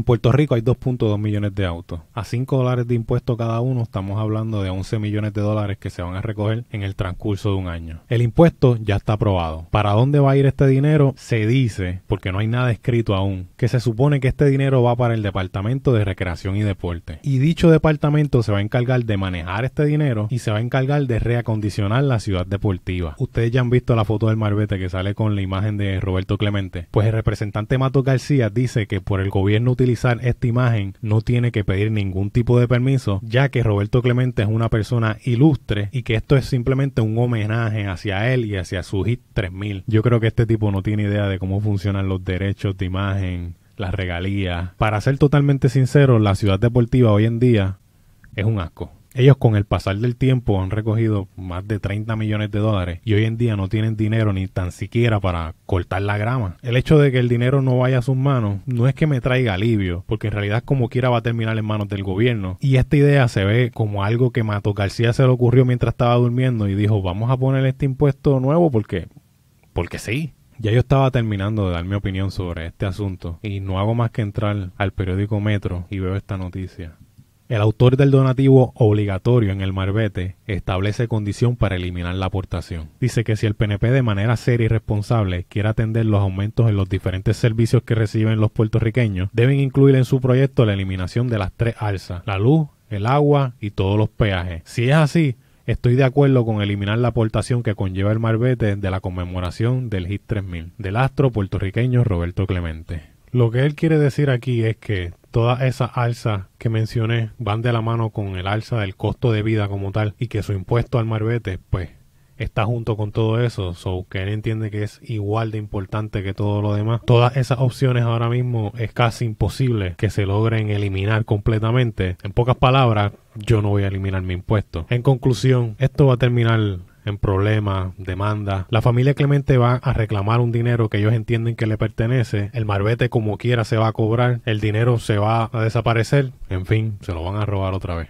En Puerto Rico hay 2.2 millones de autos. A 5 dólares de impuesto cada uno estamos hablando de 11 millones de dólares que se van a recoger en el transcurso de un año. El impuesto ya está aprobado. ¿Para dónde va a ir este dinero? Se dice, porque no hay nada escrito aún, que se supone que este dinero va para el Departamento de Recreación y Deporte. Y dicho departamento se va a encargar de manejar este dinero y se va a encargar de reacondicionar la ciudad deportiva. Ustedes ya han visto la foto del Marbete que sale con la imagen de Roberto Clemente. Pues el representante Mato García dice que por el gobierno esta imagen no tiene que pedir ningún tipo de permiso, ya que Roberto Clemente es una persona ilustre y que esto es simplemente un homenaje hacia él y hacia su hit 3000. Yo creo que este tipo no tiene idea de cómo funcionan los derechos de imagen, las regalías. Para ser totalmente sincero, la ciudad deportiva hoy en día es un asco. Ellos con el pasar del tiempo han recogido más de 30 millones de dólares y hoy en día no tienen dinero ni tan siquiera para cortar la grama. El hecho de que el dinero no vaya a sus manos no es que me traiga alivio, porque en realidad como quiera va a terminar en manos del gobierno. Y esta idea se ve como algo que Mato García se le ocurrió mientras estaba durmiendo y dijo vamos a poner este impuesto nuevo porque... porque sí. Ya yo estaba terminando de dar mi opinión sobre este asunto y no hago más que entrar al periódico Metro y veo esta noticia. El autor del donativo obligatorio en el Marbete establece condición para eliminar la aportación. Dice que si el PNP de manera seria y responsable quiere atender los aumentos en los diferentes servicios que reciben los puertorriqueños, deben incluir en su proyecto la eliminación de las tres alzas, la luz, el agua y todos los peajes. Si es así, Estoy de acuerdo con eliminar la aportación que conlleva el Marbete de la conmemoración del HIT 3000 del astro puertorriqueño Roberto Clemente. Lo que él quiere decir aquí es que todas esas alzas que mencioné van de la mano con el alza del costo de vida como tal y que su impuesto al Marbete pues está junto con todo eso, so que él entiende que es igual de importante que todo lo demás. Todas esas opciones ahora mismo es casi imposible que se logren eliminar completamente. En pocas palabras, yo no voy a eliminar mi impuesto. En conclusión, esto va a terminar en problemas, demandas. La familia Clemente va a reclamar un dinero que ellos entienden que le pertenece. El marbete como quiera se va a cobrar. El dinero se va a desaparecer. En fin, se lo van a robar otra vez.